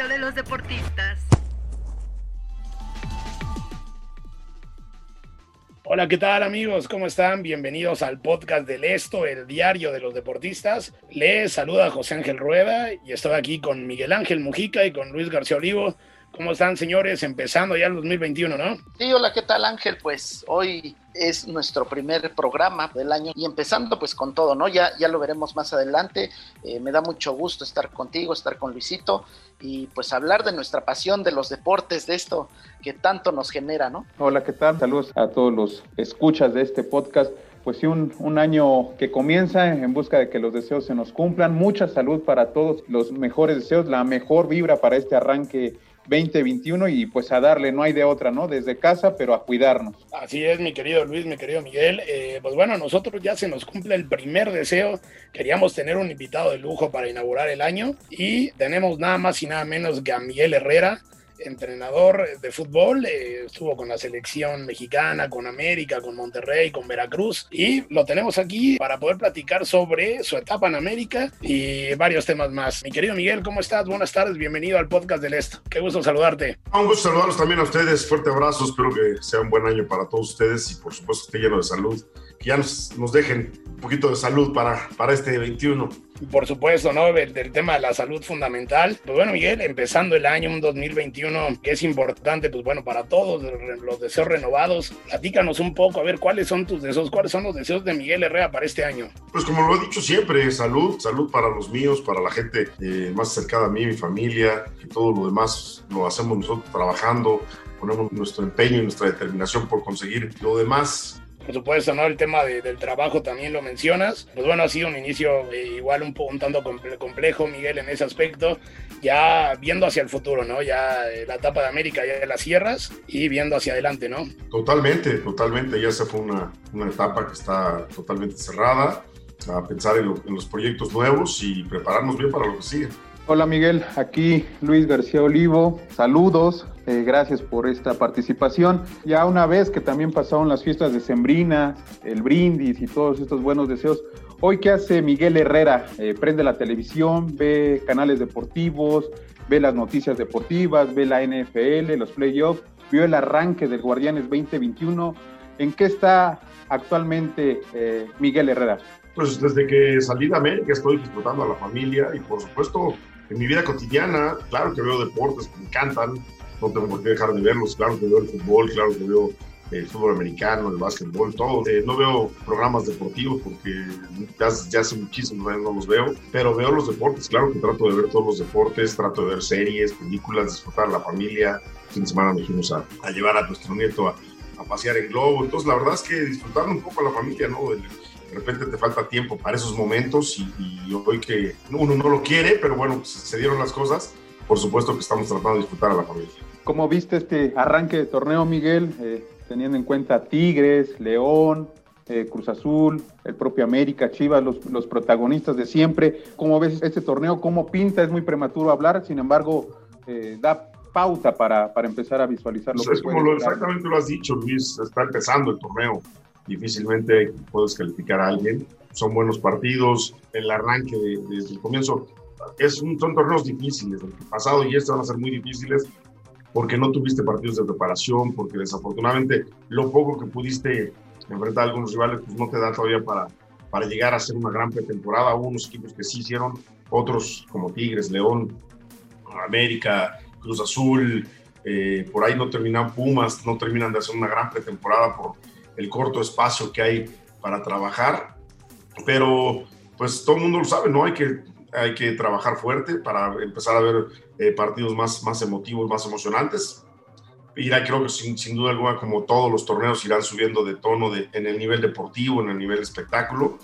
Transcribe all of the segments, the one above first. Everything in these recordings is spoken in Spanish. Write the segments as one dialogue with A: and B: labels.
A: diario de los deportistas.
B: Hola, ¿qué tal amigos? ¿Cómo están? Bienvenidos al podcast del Esto, el diario de los deportistas. Les saluda José Ángel Rueda y estoy aquí con Miguel Ángel Mujica y con Luis García Olivo. ¿Cómo están, señores? Empezando ya el 2021, ¿no?
C: Sí, hola, ¿qué tal Ángel? Pues hoy es nuestro primer programa del año y empezando pues con todo, ¿no? Ya, ya lo veremos más adelante. Eh, me da mucho gusto estar contigo, estar con Luisito y pues hablar de nuestra pasión de los deportes, de esto que tanto nos genera, ¿no?
D: Hola, ¿qué tal? Saludos a todos los escuchas de este podcast. Pues sí, un, un, año que comienza en busca de que los deseos se nos cumplan. Mucha salud para todos, los mejores deseos, la mejor vibra para este arranque 2021 y pues a darle, no hay de otra, ¿no? Desde casa, pero a cuidarnos.
B: Así es, mi querido Luis, mi querido Miguel. Eh, pues bueno, nosotros ya se nos cumple el primer deseo. Queríamos tener un invitado de lujo para inaugurar el año y tenemos nada más y nada menos que a Miguel Herrera entrenador de fútbol, eh, estuvo con la selección mexicana, con América, con Monterrey, con Veracruz y lo tenemos aquí para poder platicar sobre su etapa en América y varios temas más. Mi querido Miguel, ¿cómo estás? Buenas tardes, bienvenido al podcast del Esto. Qué gusto saludarte.
E: Un gusto saludarlos también a ustedes, fuerte abrazo, espero que sea un buen año para todos ustedes y por supuesto esté lleno de salud, que ya nos, nos dejen un poquito de salud para, para este 21
B: por supuesto, ¿no? Del, del, tema de la salud fundamental. Pues bueno, Miguel, empezando el año, un 2021 que es importante, pues bueno, para todos, los deseos renovados. Platícanos un poco, a ver, ¿cuáles son tus deseos? ¿Cuáles son los deseos de Miguel Herrera para este año?
E: Pues como lo he dicho siempre, salud, salud para los míos, para la gente eh, más cercana a mí, mi familia, que todo lo demás lo hacemos nosotros trabajando, ponemos nuestro empeño y nuestra determinación por conseguir lo demás
B: por supuesto, ¿no? El tema de, del trabajo también lo mencionas. Pues bueno, ha sido un inicio eh, igual un, un tanto complejo, Miguel, en ese aspecto. Ya viendo hacia el futuro, ¿no? Ya eh, la etapa de América ya de las sierras y viendo hacia adelante, ¿no?
E: Totalmente, totalmente. Ya se fue una, una etapa que está totalmente cerrada. A pensar en, lo, en los proyectos nuevos y prepararnos bien para lo que sigue.
D: Hola Miguel, aquí Luis García Olivo, saludos, eh, gracias por esta participación. Ya una vez que también pasaron las fiestas de Sembrina, el brindis y todos estos buenos deseos, hoy qué hace Miguel Herrera? Eh, prende la televisión, ve canales deportivos, ve las noticias deportivas, ve la NFL, los playoffs, vio el arranque del Guardianes 2021. ¿En qué está actualmente eh, Miguel Herrera?
E: Pues desde que salí de América estoy disfrutando a la familia y por supuesto en mi vida cotidiana, claro que veo deportes que me encantan, no tengo por qué dejar de verlos, claro que veo el fútbol, claro que veo el fútbol americano, el básquetbol, todo. Eh, no veo programas deportivos porque ya, ya hace muchísimos años no los veo, pero veo los deportes, claro que trato de ver todos los deportes, trato de ver series, películas, disfrutar la familia. Fin de semana nos fuimos a, llevar a nuestro nieto a, pasear en globo, entonces la verdad es que disfrutando un poco la familia, ¿no? De repente te falta tiempo para esos momentos y, y, hoy que uno no lo quiere, pero bueno, pues se dieron las cosas, por supuesto que estamos tratando de disfrutar a la familia.
D: ¿Cómo viste este arranque de torneo, Miguel? Eh, teniendo en cuenta Tigres, León, eh, Cruz Azul, el propio América, Chivas, los, los, protagonistas de siempre. ¿Cómo ves este torneo? ¿Cómo pinta? Es muy prematuro hablar, sin embargo, eh, da pauta para, para, empezar a visualizar lo
E: pues
D: que
E: es como lo, exactamente lo has dicho, Luis, está empezando el torneo difícilmente puedes calificar a alguien. Son buenos partidos, el arranque de, desde el comienzo. Es un, son torneos difíciles, el pasado y este van a ser muy difíciles porque no tuviste partidos de preparación, porque desafortunadamente lo poco que pudiste enfrentar a algunos rivales pues no te da todavía para, para llegar a hacer una gran pretemporada. Hubo unos equipos que sí hicieron, otros como Tigres, León, América, Cruz Azul, eh, por ahí no terminan Pumas, no terminan de hacer una gran pretemporada por el corto espacio que hay para trabajar, pero pues todo el mundo lo sabe, ¿no? Hay que, hay que trabajar fuerte para empezar a ver eh, partidos más, más emotivos, más emocionantes. irá, creo que sin, sin, duda alguna, como todos los torneos, irán subiendo de tono de, en el nivel deportivo, en el nivel espectáculo.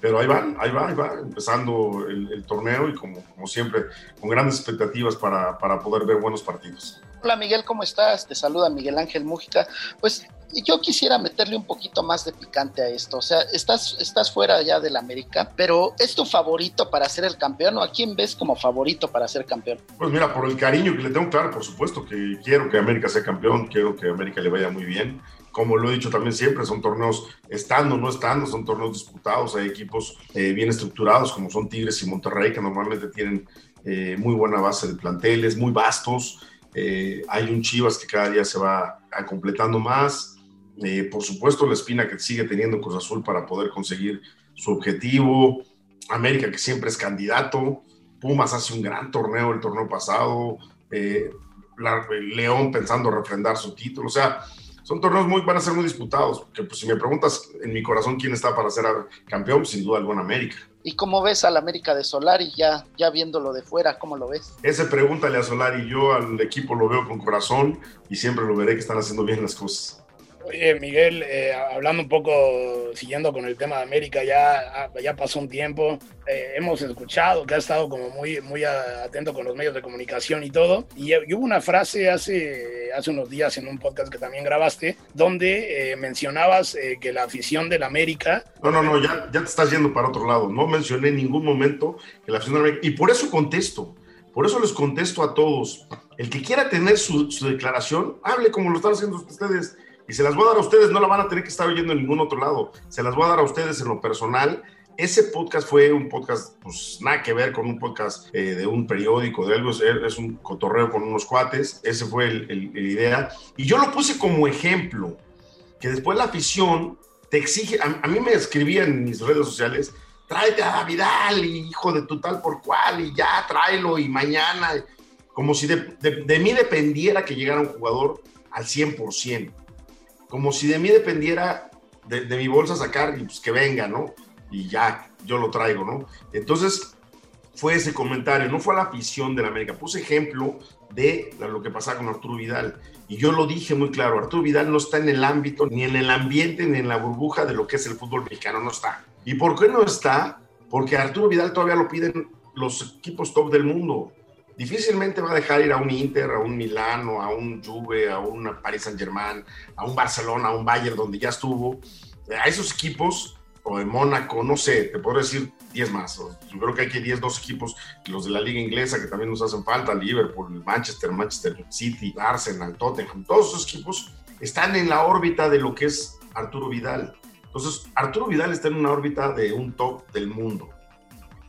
E: Pero ahí van, ahí va, ahí va, empezando el, el torneo y como, como siempre, con grandes expectativas para, para poder ver buenos partidos.
C: Hola Miguel, ¿cómo estás? Te saluda Miguel Ángel Mújica. Pues yo quisiera meterle un poquito más de picante a esto. O sea, estás, estás fuera ya del América, pero ¿es tu favorito para ser el campeón o a quién ves como favorito para ser campeón?
E: Pues mira, por el cariño que le tengo, claro, por supuesto que quiero que América sea campeón, quiero que América le vaya muy bien. Como lo he dicho también siempre, son torneos estando, no estando, son torneos disputados, hay equipos eh, bien estructurados como son Tigres y Monterrey, que normalmente tienen eh, muy buena base de planteles, muy vastos. Eh, hay un Chivas que cada día se va completando más. Eh, por supuesto, la espina que sigue teniendo Cruz Azul para poder conseguir su objetivo. América, que siempre es candidato. Pumas hace un gran torneo el torneo pasado. Eh, la, León pensando refrendar su título. O sea, son torneos muy, van a ser muy disputados. Que pues, si me preguntas en mi corazón quién está para ser campeón, sin duda alguna América.
C: ¿Y cómo ves al América de Solari ya, ya viéndolo de fuera? ¿Cómo lo ves?
E: Ese pregúntale a Solari. Yo al equipo lo veo con corazón y siempre lo veré que están haciendo bien las cosas.
B: Oye, Miguel, eh, hablando un poco, siguiendo con el tema de América, ya, ya pasó un tiempo, eh, hemos escuchado que ha estado como muy, muy atento con los medios de comunicación y todo, y, y hubo una frase hace, hace unos días en un podcast que también grabaste, donde eh, mencionabas eh, que la afición del América...
E: No, no, no, ya, ya te estás yendo para otro lado, no mencioné en ningún momento que la afición del América, y por eso contesto, por eso les contesto a todos, el que quiera tener su, su declaración, hable como lo están haciendo ustedes y se las voy a dar a ustedes, no la van a tener que estar oyendo en ningún otro lado, se las voy a dar a ustedes en lo personal. Ese podcast fue un podcast, pues nada que ver con un podcast eh, de un periódico, de algo, es, un cotorreo con unos cuates, ese fue el, el, la idea. Y yo lo puse como ejemplo, que después la afición te exige, a, a mí me escribían en mis redes sociales, tráete a Vidal, hijo de tu tal por cual, y ya tráelo, y mañana, como si de, de, de mí dependiera que llegara un jugador al 100% como si de mí dependiera de, mi bolsa sacar y pues que venga, ¿no? Y ya, yo lo traigo, ¿no? Entonces, fue ese comentario, no fue a la afición de la América, puse ejemplo de lo que pasaba con Arturo Vidal. Y yo lo dije muy claro, Arturo Vidal no está en el ámbito, ni en el ambiente, ni en la burbuja de lo que es el fútbol mexicano, no está. ¿Y por qué no está? Porque Arturo Vidal todavía lo piden los equipos top del mundo difícilmente va a dejar ir a un Inter, a un Milano, a un Juve, a un Paris Saint Germain, a un Barcelona, a un Bayern donde ya estuvo. A esos equipos, o de Mónaco, no sé, te puedo decir 10 más. Yo creo que hay que 10, dos equipos, los de la liga inglesa que también nos hacen falta, Liverpool, Manchester, Manchester City, Arsenal, Tottenham, todos esos equipos están en la órbita de lo que es Arturo Vidal. Entonces, Arturo Vidal está en una órbita de un top del mundo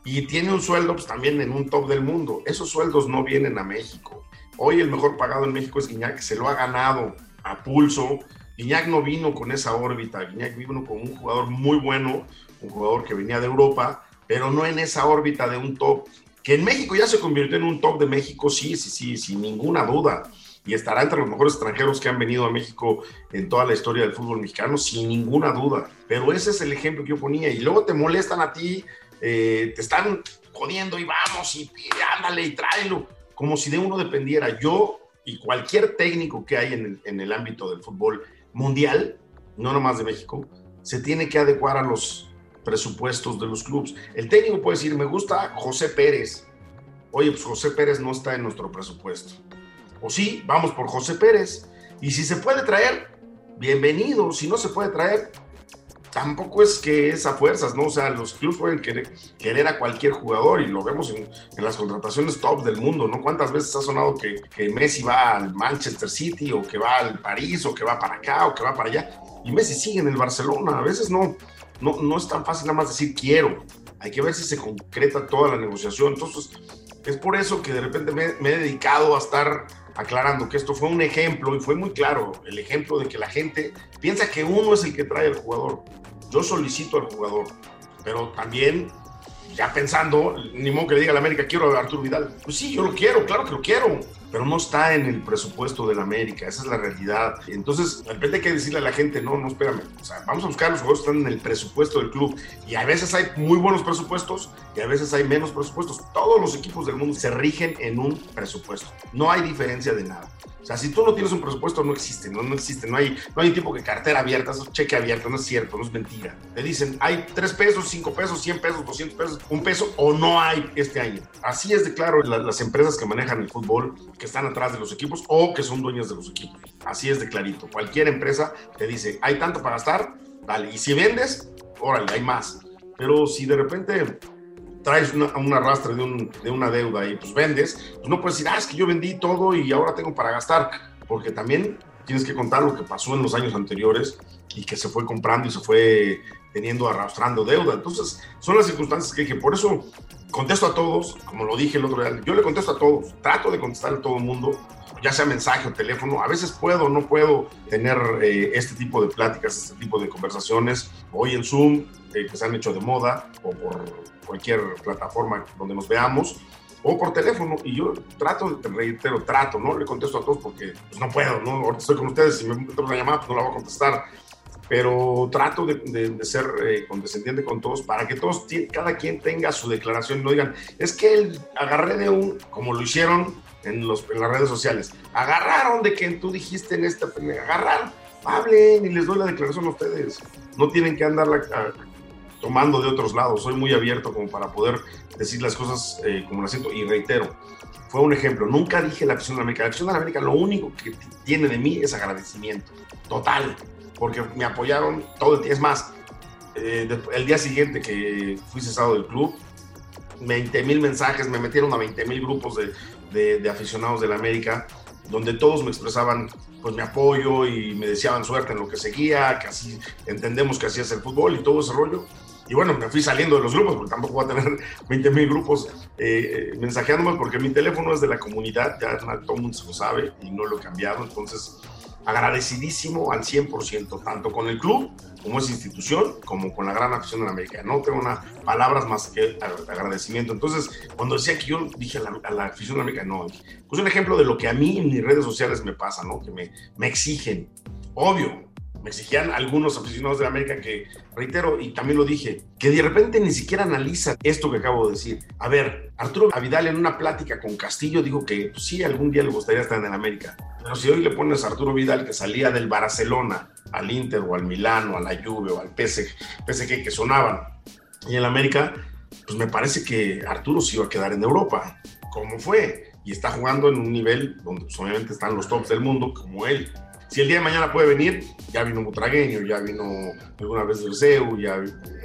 E: y tiene un sueldo pues, también en un top del mundo. Esos sueldos no vienen a México. Hoy el mejor pagado en México es Guiñac, se lo ha ganado a pulso. Guiñac no vino con esa órbita, Guiñac vino con un jugador muy bueno, un jugador que venía de Europa, pero no en esa órbita de un top, que en México ya se convirtió en un top de México, sí, sí, sí, sin ninguna duda. Y estará entre los mejores extranjeros que han venido a México en toda la historia del fútbol mexicano, sin ninguna duda. Pero ese es el ejemplo que yo ponía. Y luego te molestan a ti eh, te están jodiendo y vamos y, ándale y tráelo, como si de uno dependiera. Yo y cualquier técnico que hay en el, en el ámbito del fútbol mundial, no nomás de México, se tiene que adecuar a los presupuestos de los clubes. El técnico puede decir, me gusta José Pérez. Oye, pues José Pérez no está en nuestro presupuesto. O sí, vamos por José Pérez. Y si se puede traer, bienvenido. Si no se puede traer, tampoco es que es a fuerzas, ¿no? O sea, los clubes pueden querer, a cualquier jugador y lo vemos en, las contrataciones top del mundo, ¿no? ¿Cuántas veces ha sonado que, Messi va al Manchester City o que va al París o que va para acá o que va para allá? Y Messi sigue en el Barcelona. A veces no, no, es tan fácil nada más decir quiero. Hay que ver si se concreta toda la negociación. Entonces, es por eso que de repente me he dedicado a estar aclarando que esto fue un ejemplo y fue muy claro el ejemplo de que la gente piensa que uno es el que trae al jugador. Yo solicito al jugador, pero también ya pensando, ni modo que le diga a la América, quiero a Arturo Vidal. Pues sí, yo lo quiero, claro que lo quiero, pero no está en el presupuesto de la América, esa es la realidad. Entonces, de repente hay que decirle a la gente, no, no, espérame, o vamos a buscar los jugadores que están en el presupuesto del club. Y a veces hay muy buenos presupuestos y a veces hay menos presupuestos. Todos los equipos del mundo se rigen en un presupuesto, no hay diferencia de nada. O sea, si tú no tienes un presupuesto, no existe, no, no existe, no hay, no hay tipo que cartera abierta, cheque abierto, no es cierto, no es mentira. Te dicen, hay 3 pesos, 5 pesos, 100 pesos, 200 pesos, un peso o no hay este año. Así es de claro las empresas que manejan el fútbol, que están atrás de los equipos o que son dueñas de los equipos. Así es de clarito. Cualquier empresa te dice, hay tanto para gastar, dale. Y si vendes, órale, hay más. Pero si de repente traes una, un arrastre de, un, de, una deuda y pues vendes, pues no puedes decir, ah, es que yo vendí todo y ahora tengo para gastar, porque también tienes que contar lo que pasó en los años anteriores y que se fue comprando y se fue teniendo, arrastrando deuda. Entonces, son las circunstancias que, que por eso contesto a todos, como lo dije el otro día, yo le contesto a todos, trato de contestar a todo el mundo, ya sea mensaje o teléfono, a veces puedo, no puedo tener eh, este tipo de pláticas, este tipo de conversaciones, hoy en Zoom, eh, que se han hecho de moda, o por cualquier plataforma donde nos veamos, o por teléfono, y yo trato, te reitero, trato, ¿no? Le contesto a todos porque pues, no puedo, ¿no? Ahorita estoy con ustedes, si me meto una llamada, pues no la voy a contestar, pero trato de, de, ser eh, condescendiente con todos para que todos, cada quien tenga su declaración y no digan, es que él agarré de un, como lo hicieron en, los, en las redes sociales, agarraron de que tú dijiste en esta, agarraron, hablen y les doy la declaración a ustedes, no tienen que andarla tomando de otros lados. Soy muy abierto como para poder decir las cosas eh, como las siento. Y reitero, fue un ejemplo. Nunca dije la afición de América. La afición de América lo único que tiene de mí es agradecimiento. Total. Porque me apoyaron todo el tiempo. Es más, eh, el día siguiente que fui cesado del club, 20 mil mensajes, me metieron a 20 mil grupos de, de, de aficionados de la América, donde todos me expresaban pues mi apoyo y me deseaban suerte en lo que seguía, que así entendemos que así es el fútbol y todo ese rollo. Y bueno, me fui saliendo de los grupos, porque tampoco voy a tener 20 mil grupos eh, mensajeándome, porque mi teléfono es de la comunidad, ya todo el mundo se lo sabe y no lo he cambiado. Entonces, agradecidísimo al 100%, tanto con el club como esa institución, como con la gran afición de la América. No tengo una, palabras más que agradecimiento. Entonces, cuando decía que yo dije a la, afición de la América, no, pues un ejemplo de lo que a mí en mis redes sociales me pasa, ¿no? Que me, me exigen. Obvio, me exigían algunos aficionados de América que, reitero, y también lo dije, que de repente ni siquiera analizan esto que acabo de decir. A ver, Arturo Avidal en una plática con Castillo dijo que pues, sí, algún día le gustaría estar en el América. Pero si hoy le pones a Arturo Vidal que salía del Barcelona al Inter o al Milano, a la Juve o al PSG, PSG que sonaban, y en el América, pues me parece que Arturo se iba a quedar en Europa, como fue, y está jugando en un nivel donde pues, obviamente están los tops del mundo, como él. Si el día de mañana puede venir, ya vino Butragueño, ya vino alguna vez Seu, ya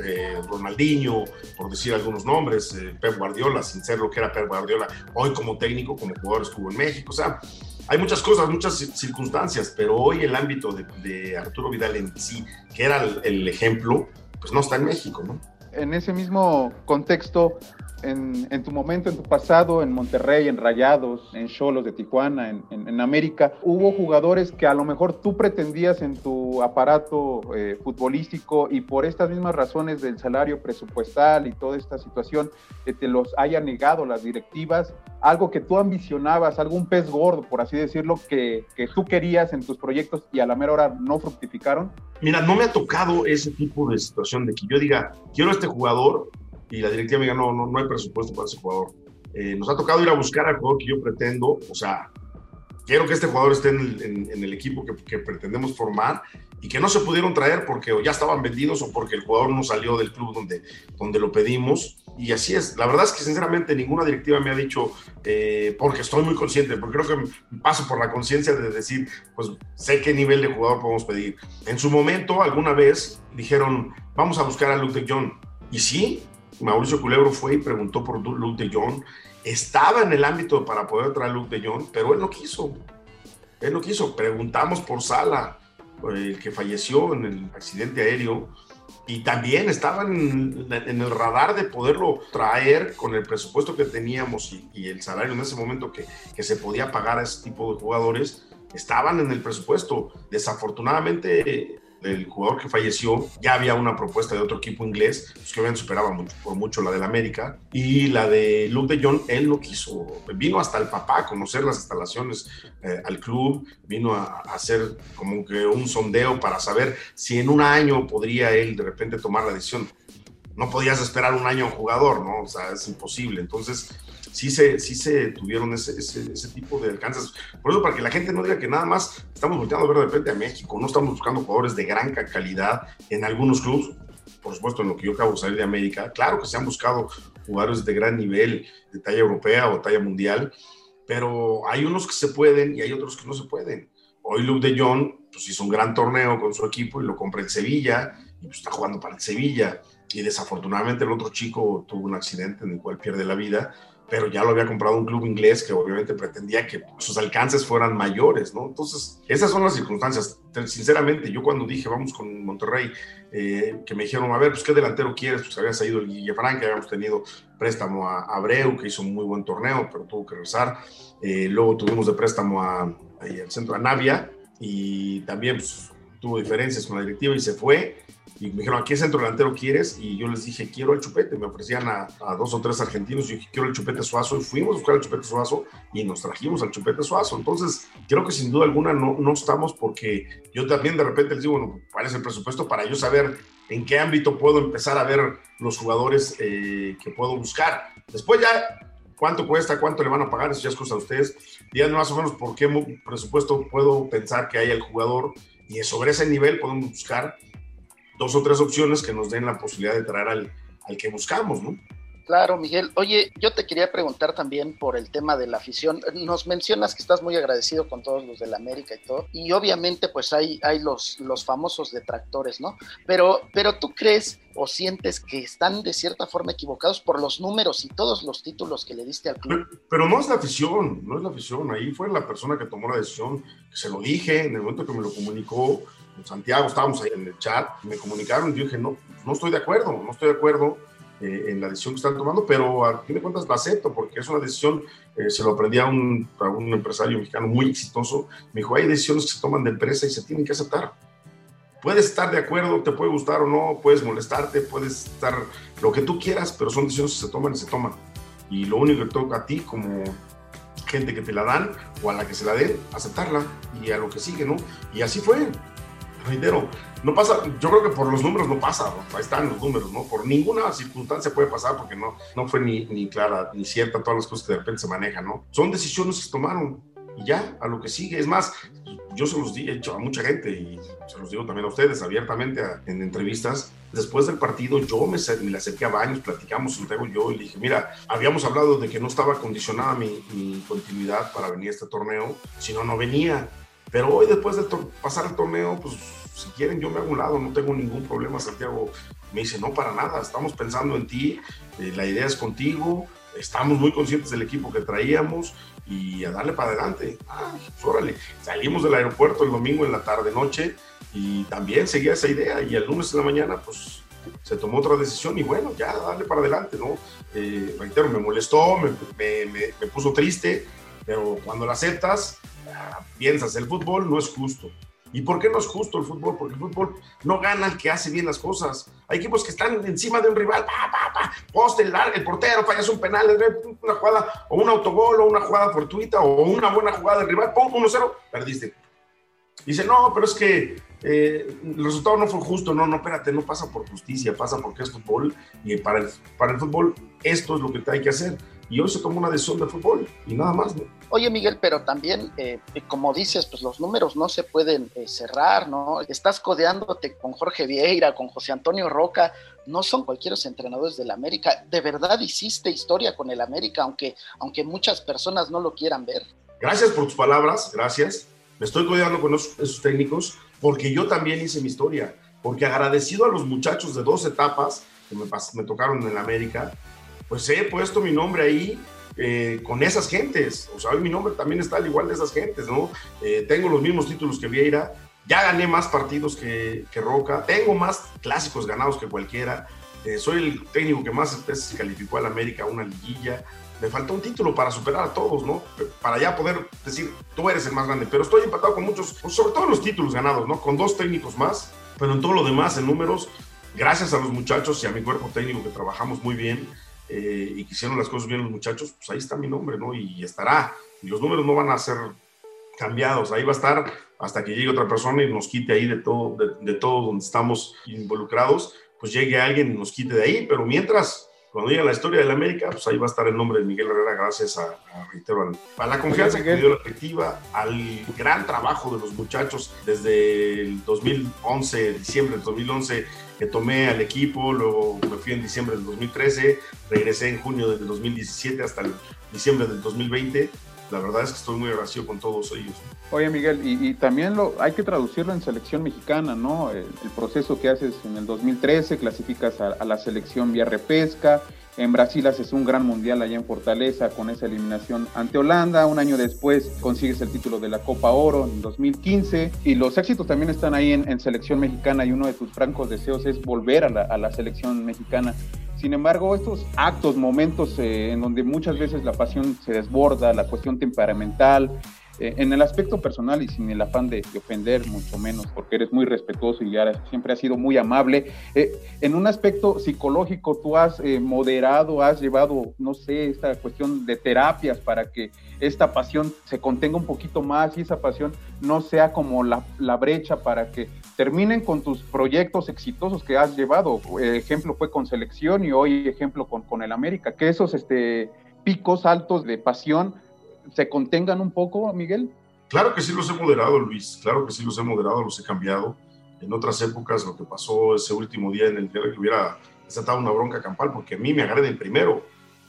E: eh, Ronaldinho, por decir algunos nombres, eh, Pep Guardiola, sin ser lo que era Pep Guardiola, hoy como técnico, como jugador estuvo en México, o sea, hay muchas cosas, muchas circunstancias, pero hoy el ámbito de, de Arturo Vidal en sí, que era el, el, ejemplo, pues no está en México, ¿no?
D: En ese mismo contexto, en, en, tu momento, en tu pasado, en Monterrey, en Rayados, en Cholos de Tijuana, en, en, en, América, hubo jugadores que a lo mejor tú pretendías en tu aparato eh, futbolístico y por estas mismas razones del salario presupuestal y toda esta situación, que te los haya negado las directivas, algo que tú ambicionabas, algún pez gordo, por así decirlo, que, que tú querías en tus proyectos y a la mera hora no fructificaron?
E: Mira, no me ha tocado ese tipo de situación de que yo diga, quiero este jugador, y la directiva me diga, no, no, no hay presupuesto para ese jugador. Eh, nos ha tocado ir a buscar al jugador que yo pretendo, o sea, quiero que este jugador esté en el, en, en el equipo que, que, pretendemos formar y que no se pudieron traer porque ya estaban vendidos o porque el jugador no salió del club donde, donde lo pedimos. Y así es. La verdad es que sinceramente ninguna directiva me ha dicho, eh, porque estoy muy consciente, porque creo que paso por la conciencia de decir, pues sé qué nivel de jugador podemos pedir. En su momento, alguna vez dijeron, vamos a buscar a Luke de John. Y sí, Mauricio Culebro fue y preguntó por Luke de Jong. Estaba en el ámbito para poder traer Luke de Jong, pero él no quiso. Él no quiso. Preguntamos por Sala, el que falleció en el accidente aéreo, y también estaba en, en, el radar de poderlo traer con el presupuesto que teníamos y, y el salario en ese momento que, que, se podía pagar a ese tipo de jugadores, estaban en el presupuesto. Desafortunadamente del jugador que falleció, ya había una propuesta de otro equipo inglés, pues que obviamente superaba mucho, por mucho la del América, y la de Luke de Jong, él no quiso, vino hasta el papá a conocer las instalaciones eh, al club, vino a, hacer como que un sondeo para saber si en un año podría él de repente tomar la decisión. No podías esperar un año un jugador, ¿no? O sea, es imposible. Entonces, sí se, sí se tuvieron ese, ese, ese, tipo de alcances. Por eso, para que la gente no diga que nada más estamos volteando a ver de repente a México, no estamos buscando jugadores de gran calidad en algunos clubes, por supuesto, en lo que yo acabo de salir de América, claro que se han buscado jugadores de gran nivel, de talla europea o talla mundial, pero hay unos que se pueden y hay otros que no se pueden. Hoy Luke de Jong pues hizo un gran torneo con su equipo y lo compré en Sevilla y pues está jugando para el Sevilla y desafortunadamente el otro chico tuvo un accidente en el cual pierde la vida, pero ya lo había comprado un club inglés que obviamente pretendía que sus alcances fueran mayores, ¿no? Entonces, esas son las circunstancias. Sinceramente, yo cuando dije vamos con Monterrey, eh, que me dijeron, a ver, pues qué delantero quieres, pues había salido el Guillefranc, que habíamos tenido préstamo a Abreu, que hizo un muy buen torneo, pero tuvo que regresar. Eh, luego tuvimos de préstamo a, al centro a Navia y también pues, tuvo diferencias con la directiva y se fue y me dijeron, ¿a qué centro delantero quieres? Y yo les dije, quiero el chupete. Me ofrecían a, dos o tres argentinos y yo dije, quiero el chupete suazo. Y fuimos a buscar el chupete suazo y nos trajimos al chupete suazo. Entonces, creo que sin duda alguna no, no estamos porque yo también de repente les digo, bueno, ¿cuál es el presupuesto para yo saber en qué ámbito puedo empezar a ver los jugadores eh, que puedo buscar? Después ya cuánto cuesta, cuánto le van a pagar, eso ya es cosa de ustedes. Díganme más o menos por qué presupuesto puedo pensar que hay el jugador y sobre ese nivel podemos buscar dos o tres opciones que nos den la posibilidad de traer al, al que buscamos, ¿no?
C: Claro, Miguel. Oye, yo te quería preguntar también por el tema de la afición. Nos mencionas que estás muy agradecido con todos los de la América y todo, y obviamente pues hay, hay los, los famosos detractores, ¿no? Pero, pero tú crees o sientes que están de cierta forma equivocados por los números y todos los títulos que le diste al club.
E: Pero, pero, no es la afición, no es la afición. Ahí fue la persona que tomó la decisión, que se lo dije en el momento que me lo comunicó. Santiago, estábamos ahí en el chat, me comunicaron y dije, no, no estoy de acuerdo, no estoy de acuerdo eh, en la decisión que están tomando, pero a fin de cuentas la acepto porque es una decisión, eh, se lo aprendí a un, a un empresario mexicano muy exitoso, me dijo, hay decisiones que se toman de empresa y se tienen que aceptar. Puedes estar de acuerdo, te puede gustar o no, puedes molestarte, puedes estar lo que tú quieras, pero son decisiones que se toman y se toman. Y lo único que toca a ti como gente que te la dan o a la que se la den, aceptarla y a lo que sigue, ¿no? Y así fue reitero, no pasa, yo creo que por los números no pasa, ahí están los números, ¿no? Por ninguna circunstancia puede pasar porque no, no fue ni, ni clara ni cierta todas las cosas que de repente se manejan, ¿no? Son decisiones que se tomaron y ya, a lo que sigue. Es más, yo se los he dicho a mucha gente y se los digo también a ustedes abiertamente en entrevistas. Después del partido, yo me, me le acerqué a Baños, platicamos, Santiago y yo, y le dije: Mira, habíamos hablado de que no estaba condicionada mi, mi continuidad para venir a este torneo, si no, no venía pero hoy, después de pasar el torneo, pues si quieren, yo me hago un lado, no tengo ningún problema. Santiago me dice, no, para nada, estamos pensando en ti, eh, la idea es contigo, estamos muy conscientes del equipo que traíamos y a darle para adelante. Ah, pues, órale, salimos del aeropuerto el domingo en la tarde-noche y también seguía esa idea y el lunes en la mañana, pues se tomó otra decisión y bueno, ya darle para adelante, ¿no? Eh, reitero, me molestó, me, me, me puso triste, pero cuando la aceptas, piensas, el fútbol no es justo. ¿Y por qué no es justo el fútbol? Porque el fútbol no gana el que hace bien las cosas. Hay equipos que están encima de un rival, pa, pa, pa, poste, el, el portero, fallas un penal, una jugada, o un autogol, o una jugada fortuita, o una buena jugada del rival, pum, 1-0, perdiste. Dice, no, pero es que eh, el resultado no fue justo. No, no, espérate, no pasa por justicia, pasa porque es fútbol. Y para el, para el fútbol, esto es lo que hay que hacer y hoy se toma una decisión de fútbol y nada más. ¿no?
C: Oye Miguel, pero también, eh, como dices, pues los números no se pueden eh, cerrar, ¿no? Estás codeándote con Jorge Vieira, con José Antonio Roca, no son cualquiera entrenadores del América. De verdad hiciste historia con el América, aunque, aunque muchas personas no lo quieran ver.
E: Gracias por tus palabras, gracias. Me estoy codeando con esos, técnicos porque yo también hice mi historia, porque agradecido a los muchachos de dos etapas que me, me tocaron en el América, pues he puesto mi nombre ahí eh, con esas gentes. O sea, hoy mi nombre también está al igual de esas gentes, ¿no? Eh, tengo los mismos títulos que Vieira, ya gané más partidos que, Roca, tengo más clásicos ganados que cualquiera. Eh, soy el técnico que más veces calificó al América a una liguilla. Me faltó un título para superar a todos, ¿no? Para ya poder decir, tú eres el más grande. Pero estoy empatado con muchos, sobre todo los títulos ganados, ¿no? Con dos técnicos más, pero en todo lo demás, en números, gracias a los muchachos y a mi cuerpo técnico que trabajamos muy bien, eh, y que hicieron las cosas bien los muchachos, pues ahí está mi nombre, ¿no? Y estará. Y los números no van a ser cambiados, ahí va a estar hasta que llegue otra persona y nos quite ahí de todo, de, todo donde estamos involucrados, pues llegue alguien y nos quite de ahí, pero mientras, cuando diga la historia de la América, pues ahí va a estar el nombre de Miguel Herrera, gracias a, a, reitero, a la confianza que dio la directiva, al gran trabajo de los muchachos desde el 2011, diciembre del 2011, que tomé al equipo, luego me fui en diciembre del 2013, regresé en junio del 2017 hasta el diciembre del 2020 la verdad es que estoy muy agradecido con todos ellos.
D: Oye Miguel, y, también lo, hay que traducirlo en selección mexicana, ¿no? El, proceso que haces en el 2013, clasificas a, la selección vía repesca, en Brasil haces un gran mundial allá en Fortaleza con esa eliminación ante Holanda. Un año después consigues el título de la Copa Oro en 2015. Y los éxitos también están ahí en, selección mexicana y uno de tus francos deseos es volver a la, selección mexicana. Sin embargo, estos actos, momentos eh, en donde muchas veces la pasión se desborda, la cuestión temperamental, eh, en el aspecto personal y sin el afán de, ofender, mucho menos, porque eres muy respetuoso y siempre has sido muy amable. Eh, en un aspecto psicológico, tú has moderado, has llevado, no sé, esta cuestión de terapias para que esta pasión se contenga un poquito más y esa pasión no sea como la brecha para que terminen con tus proyectos exitosos que has llevado. ejemplo fue con selección y hoy ejemplo con, con el América, que esos este, picos altos de pasión se contengan un poco, Miguel?
E: Claro que sí los he moderado, Luis, claro que sí los he moderado, los he cambiado. En otras épocas lo que pasó ese último día en el día que hubiera desatado una bronca campal, porque a mí me el primero,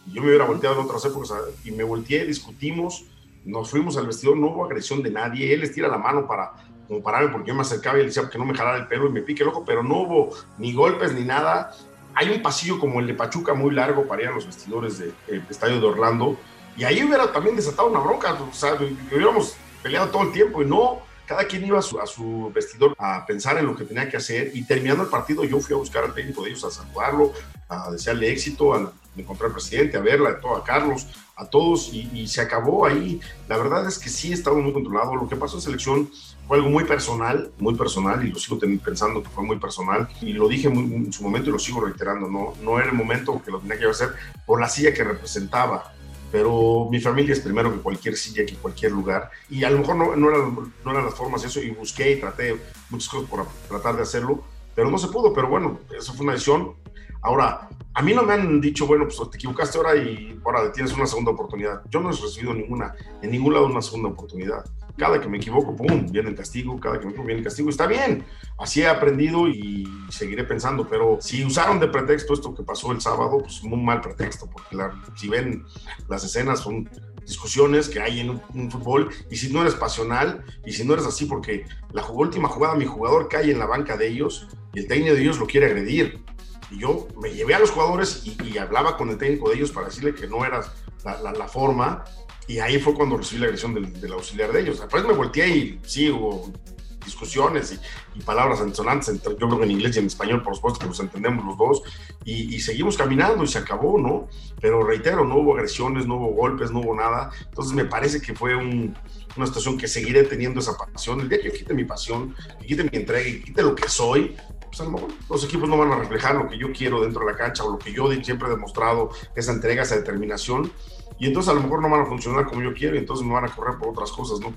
E: y yo me hubiera volteado en otras épocas, y me volteé, discutimos, nos fuimos al vestidor, no hubo agresión de nadie, él les tira la mano para como pararme porque yo me acercaba y le decía que no me jalara el pelo y me pique el ojo, pero no hubo ni golpes ni nada. Hay un pasillo como el de Pachuca muy largo para ir a los vestidores del estadio de Orlando, y ahí hubiera también desatado una bronca, o sea, hubiéramos peleado todo el tiempo y no, cada quien iba a su, a su, vestidor a pensar en lo que tenía que hacer y terminando el partido yo fui a buscar al técnico de ellos, a saludarlo, a desearle éxito, a encontrar al presidente, a verla, a, todo, a Carlos, a todos y, se acabó ahí. La verdad es que sí estaba muy controlado. Lo que pasó en selección fue algo muy personal, muy personal y lo sigo pensando que fue muy personal y lo dije en su momento y lo sigo reiterando, no, no era el momento que lo tenía que hacer por la silla que representaba pero mi familia es primero que cualquier silla, que cualquier lugar, y a lo mejor no, no, eran, no eran las formas eso, y busqué y traté muchas cosas por tratar de hacerlo, pero no se pudo, pero bueno, eso fue una decisión. Ahora, a mí no me han dicho, bueno, pues te equivocaste ahora y ahora tienes una segunda oportunidad. Yo no he recibido ninguna, en ningún lado una segunda oportunidad cada que me equivoco, pum, viene el castigo, cada que me equivoco viene el castigo. Está bien, así he aprendido y seguiré pensando, pero si usaron de pretexto esto que pasó el sábado, pues muy mal pretexto, porque si ven las escenas son discusiones que hay en un, fútbol y si no eres pasional y si no eres así porque la última jugada mi jugador cae en la banca de ellos y el técnico de ellos lo quiere agredir y yo me llevé a los jugadores y, hablaba con el técnico de ellos para decirle que no era la, la forma y ahí fue cuando recibí la agresión del, auxiliar de ellos. Después me volteé y sí, hubo discusiones y, palabras ensonantes, entre, yo creo que en inglés y en español, por supuesto, que nos entendemos los dos, y, seguimos caminando y se acabó, ¿no? Pero reitero, no hubo agresiones, no hubo golpes, no hubo nada. Entonces me parece que fue una situación que seguiré teniendo esa pasión. El día que yo quite mi pasión, que quite mi entrega y quite lo que soy, pues a lo mejor los equipos no van a reflejar lo que yo quiero dentro de la cancha o lo que yo siempre he demostrado, esa entrega, esa determinación y entonces a lo mejor no van a funcionar como yo quiero y entonces me van a correr por otras cosas, ¿no?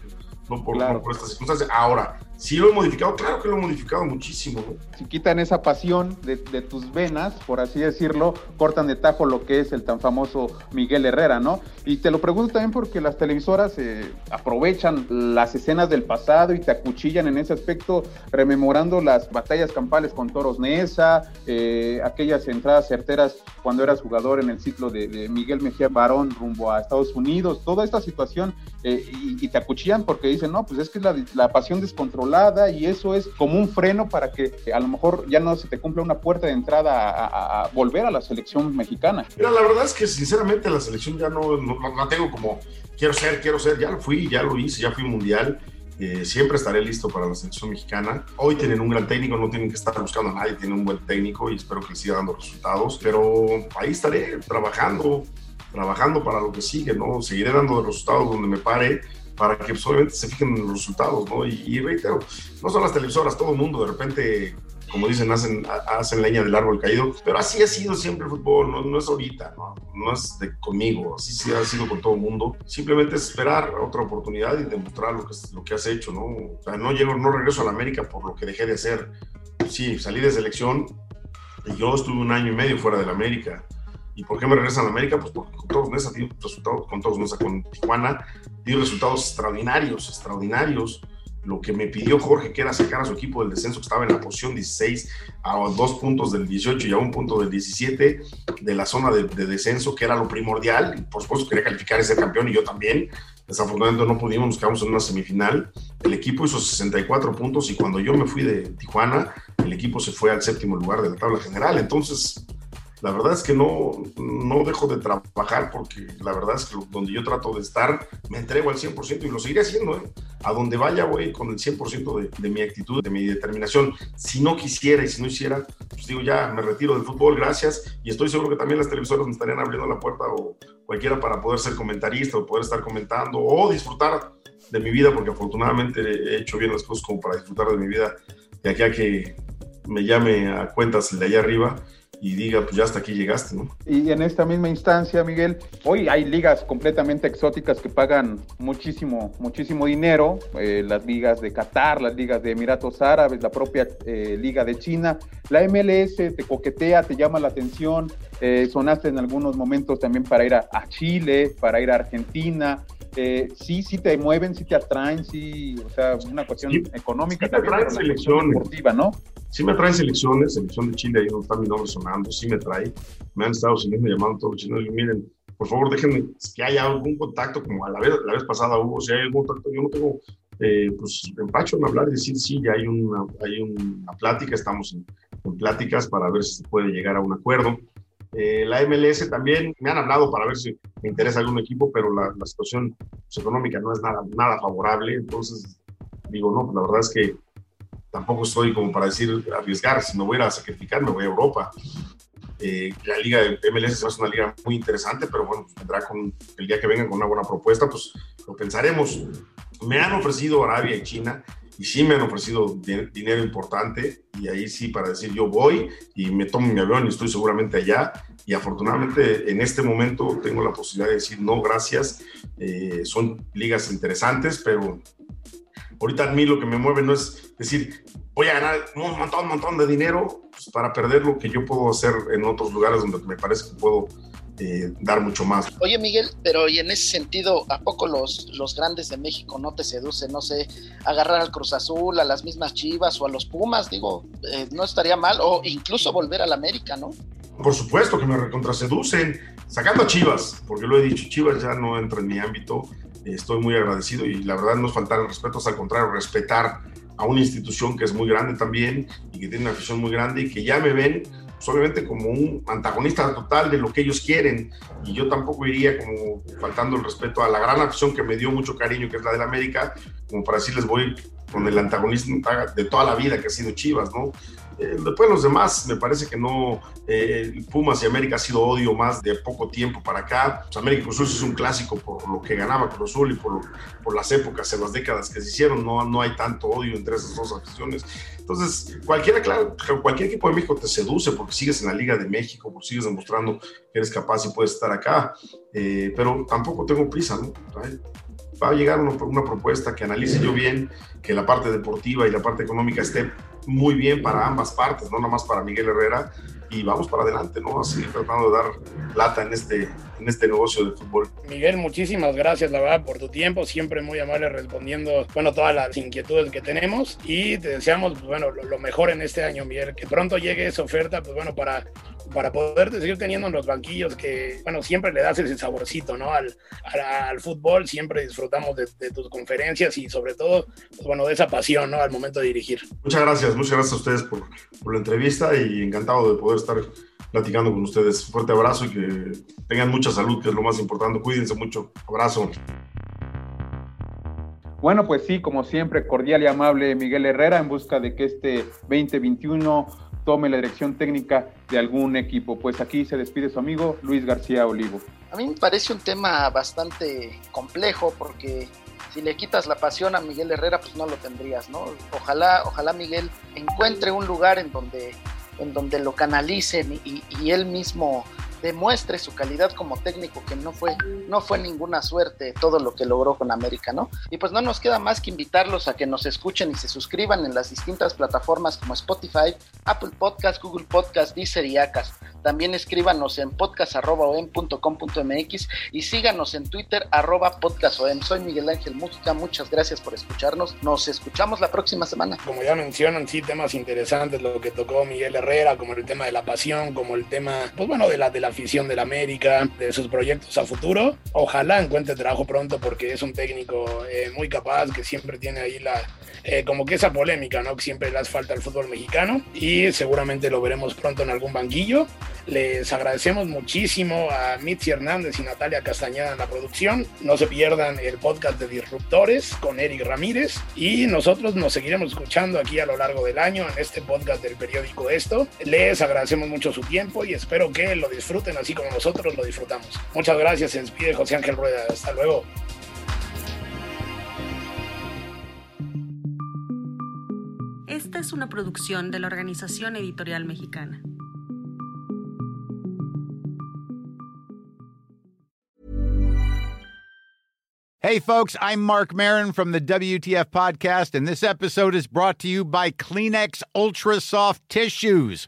E: No por, no por estas circunstancias. Ahora, ¿Sí lo he modificado? Claro que lo he modificado muchísimo.
D: Si quitan esa pasión de, tus venas, por así decirlo, cortan de tajo lo que es el tan famoso Miguel Herrera, ¿no? Y te lo pregunto también porque las televisoras eh, aprovechan las escenas del pasado y te acuchillan en ese aspecto, rememorando las batallas campales con Toros Nesa, eh, aquellas entradas certeras cuando eras jugador en el ciclo de, Miguel Mejía Barón rumbo a Estados Unidos, toda esta situación, eh, y, te acuchillan porque dicen, no, pues es que la, la pasión descontrolada y eso es como un freno para que a lo mejor ya no se te cumpla una puerta de entrada a, volver a la selección mexicana.
E: Mira, la verdad es que sinceramente la selección ya no, la tengo como quiero ser, quiero ser, ya lo fui, ya lo hice, ya fui mundial. Eh, siempre estaré listo para la selección mexicana. Hoy tienen un gran técnico, no tienen que estar buscando a nadie, tienen un buen técnico y espero que les siga dando resultados. Pero ahí estaré trabajando, trabajando para lo que sigue, ¿no? Seguiré dando resultados donde me pare para que pues, obviamente se fijen en los resultados, ¿no? Y, reitero, no son las televisoras, todo el mundo de repente, como dicen, hacen, hacen leña del árbol caído, pero así ha sido siempre el fútbol, no, es ahorita, ¿no? no es de conmigo, así sí ha sido con todo el mundo. Simplemente es esperar otra oportunidad y demostrar lo que, lo que has hecho, ¿no? O sea, no, llego, no regreso a la América por lo que dejé de hacer. Sí, salí de selección y yo estuve un año y medio fuera de la América ¿Y por qué me regresan a América? Pues porque con todos Nesa resultados, con todos Nesa, con Tijuana, dio resultados extraordinarios, extraordinarios lo que me pidió Jorge, que era sacar a su equipo del descenso, que estaba en la posición 16, a dos puntos del 18 y a un punto del 17 de la zona de, descenso, que era lo primordial. Por supuesto, quería calificar y ser campeón y yo también. Desafortunadamente no pudimos, nos quedamos en una semifinal. El equipo hizo 64 puntos y cuando yo me fui de Tijuana, el equipo se fue al séptimo lugar de la tabla general. Entonces, la verdad es que no, no dejo de trabajar porque la verdad es que donde yo trato de estar, me entrego al 100% y lo seguiré haciendo. ¿eh? A donde vaya, voy con el 100% de, de, mi actitud, de mi determinación. Si no quisiera y si no hiciera, pues digo, ya me retiro del fútbol, gracias. Y estoy seguro que también las televisoras me estarían abriendo la puerta o cualquiera para poder ser comentarista o poder estar comentando o disfrutar de mi vida, porque afortunadamente he hecho bien las cosas como para disfrutar de mi vida de aquí a que me llame a cuentas el de allá arriba y diga, pues ya hasta aquí llegaste, ¿no?
D: Y en esta misma instancia, Miguel, hoy hay ligas completamente exóticas que pagan muchísimo, muchísimo dinero, eh, las ligas de Qatar, las ligas de Emiratos Árabes, la propia eh, liga de China, la MLS te coquetea, te llama la atención, eh, sonaste en algunos momentos también para ir a, Chile, para ir a Argentina, sí, sí te mueven, sí te atraen, sí, o sea, una cuestión económica
E: sí también, pero selecciones.
D: deportiva, ¿no?
E: Sí me traen selecciones, selección de Chile, ahí donde está mi nombre sonando, sí me trae. Me han estado siguiendo llamando todos los chinos y miren, por favor déjenme que haya algún contacto, como a la vez, la vez pasada hubo, si hay algún contacto, yo no tengo eh, pues empacho en hablar y decir sí, ya hay una, hay una plática, estamos en, pláticas para ver si se puede llegar a un acuerdo. Eh, la MLS también me han hablado para ver si me interesa algún equipo, pero la, la situación pues, económica no es nada, nada favorable, entonces digo, no, pues, la verdad es que tampoco estoy como para decir arriesgar, si me voy a sacrificar, me voy a Europa. Eh, la liga de MLS es una liga muy interesante, pero bueno, pues vendrá con el día que vengan con una buena propuesta, pues lo pensaremos. Me han ofrecido Arabia y China y sí me han ofrecido dinero importante y ahí sí para decir yo voy y me tomo mi avión y estoy seguramente allá y afortunadamente en este momento tengo la posibilidad de decir no gracias eh, son ligas interesantes pero ahorita a mí lo que me mueve no es decir, voy a ganar un montón, montón de dinero pues, para perder lo que yo puedo hacer en otros lugares donde me parece que puedo eh, dar mucho más.
C: Oye Miguel, pero y en ese sentido, ¿a poco los, los grandes de México no te seducen? No sé, agarrar al Cruz Azul, a las mismas Chivas o a los Pumas, digo, eh, no estaría mal, o incluso volver al América, ¿no?
E: Por supuesto que me recontraseducen, sacando a Chivas, porque lo he dicho, Chivas ya no entra en mi ámbito, estoy muy agradecido y la verdad no es faltar el respeto, es al contrario, respetar a una institución que es muy grande también y que tiene una afición muy grande y que ya me ven pues, obviamente como un antagonista total de lo que ellos quieren y yo tampoco iría como faltando el respeto a la gran afición que me dio mucho cariño que es la del América como para decirles voy con el antagonismo de toda la vida que ha sido Chivas, ¿no? Eh, después los demás, me parece que no, eh, Pumas y América ha sido odio más de poco tiempo para acá. Pues América Cruz es un clásico por lo que ganaba Cruz Azul y por, por las épocas, en las décadas que se hicieron, no, no hay tanto odio entre esas dos aficiones. Entonces, cualquiera, claro, cualquier equipo de México te seduce porque sigues en la Liga de México, porque sigues demostrando que eres capaz y puedes estar acá, eh, pero tampoco tengo prisa, ¿no? Va a llegar una, una propuesta que analice yo bien, que la parte deportiva y la parte económica esté muy bien para ambas partes, no nada más para Miguel Herrera, y vamos para adelante, ¿no? Así tratando de dar plata en este, en este negocio de fútbol.
B: Miguel, muchísimas gracias, la verdad, por tu tiempo, siempre muy amable respondiendo, bueno, todas las inquietudes que tenemos y te deseamos, pues, bueno, lo, lo mejor en este año, Miguel, que pronto llegue esa oferta, pues bueno, para para poder seguir teniendo en los banquillos que, bueno, siempre le das ese saborcito, ¿no? Al, al, fútbol, siempre disfrutamos de, tus conferencias y sobre todo, pues, bueno, de esa pasión, ¿no? Al momento de dirigir.
E: Muchas gracias, muchas gracias a ustedes por, por la entrevista y encantado de poder estar platicando con ustedes. Fuerte abrazo y que tengan mucha salud, que es lo más importante. Cuídense mucho. Abrazo.
D: Bueno, pues sí, como siempre, cordial y amable Miguel Herrera en busca de que este 2021 tome la dirección técnica de algún equipo. Pues aquí se despide su amigo Luis García Olivo.
C: A mí me parece un tema bastante complejo porque si le quitas la pasión a Miguel Herrera, pues no lo tendrías, ¿no? Ojalá, ojalá Miguel encuentre un lugar en donde, en donde lo canalicen y, y él mismo demuestre su calidad como técnico, que no fue, no fue ninguna suerte todo lo que logró con América, ¿no? Y pues no nos queda más que invitarlos a que nos escuchen y se suscriban en las distintas plataformas como Spotify, Apple Podcast, Google Podcast, Deezer y Acas. También escríbanos en podcast.com.mx y síganos en Twitter arroba podcastom. Soy Miguel Ángel Música, muchas gracias por escucharnos. Nos escuchamos la próxima semana.
B: Como ya mencionan, sí, temas interesantes, lo que tocó Miguel Herrera, como el tema de la pasión, como el tema, pues bueno, de la, de la afición de la América, de sus proyectos a futuro. Ojalá encuentre trabajo pronto porque es un técnico eh, muy capaz que siempre tiene ahí la, eh, como que esa polémica, ¿no? Que siempre le hace falta al fútbol mexicano y seguramente lo veremos pronto en algún banquillo. Les agradecemos muchísimo a Mitzi Hernández y Natalia Castañeda en la producción. No se pierdan el podcast de Disruptores con Eric Ramírez y nosotros nos seguiremos escuchando aquí a lo largo del año en este podcast del periódico Esto. Les agradecemos mucho su tiempo y espero que lo disfruten así como nosotros lo disfrutamos. Muchas gracias, se despide José Ángel Rueda. Hasta luego.
F: Esta es una producción de la Organización Editorial Mexicana.
G: Hey, folks, I'm Mark Marin from the WTF Podcast, and this episode is brought to you by Kleenex Ultra Soft Tissues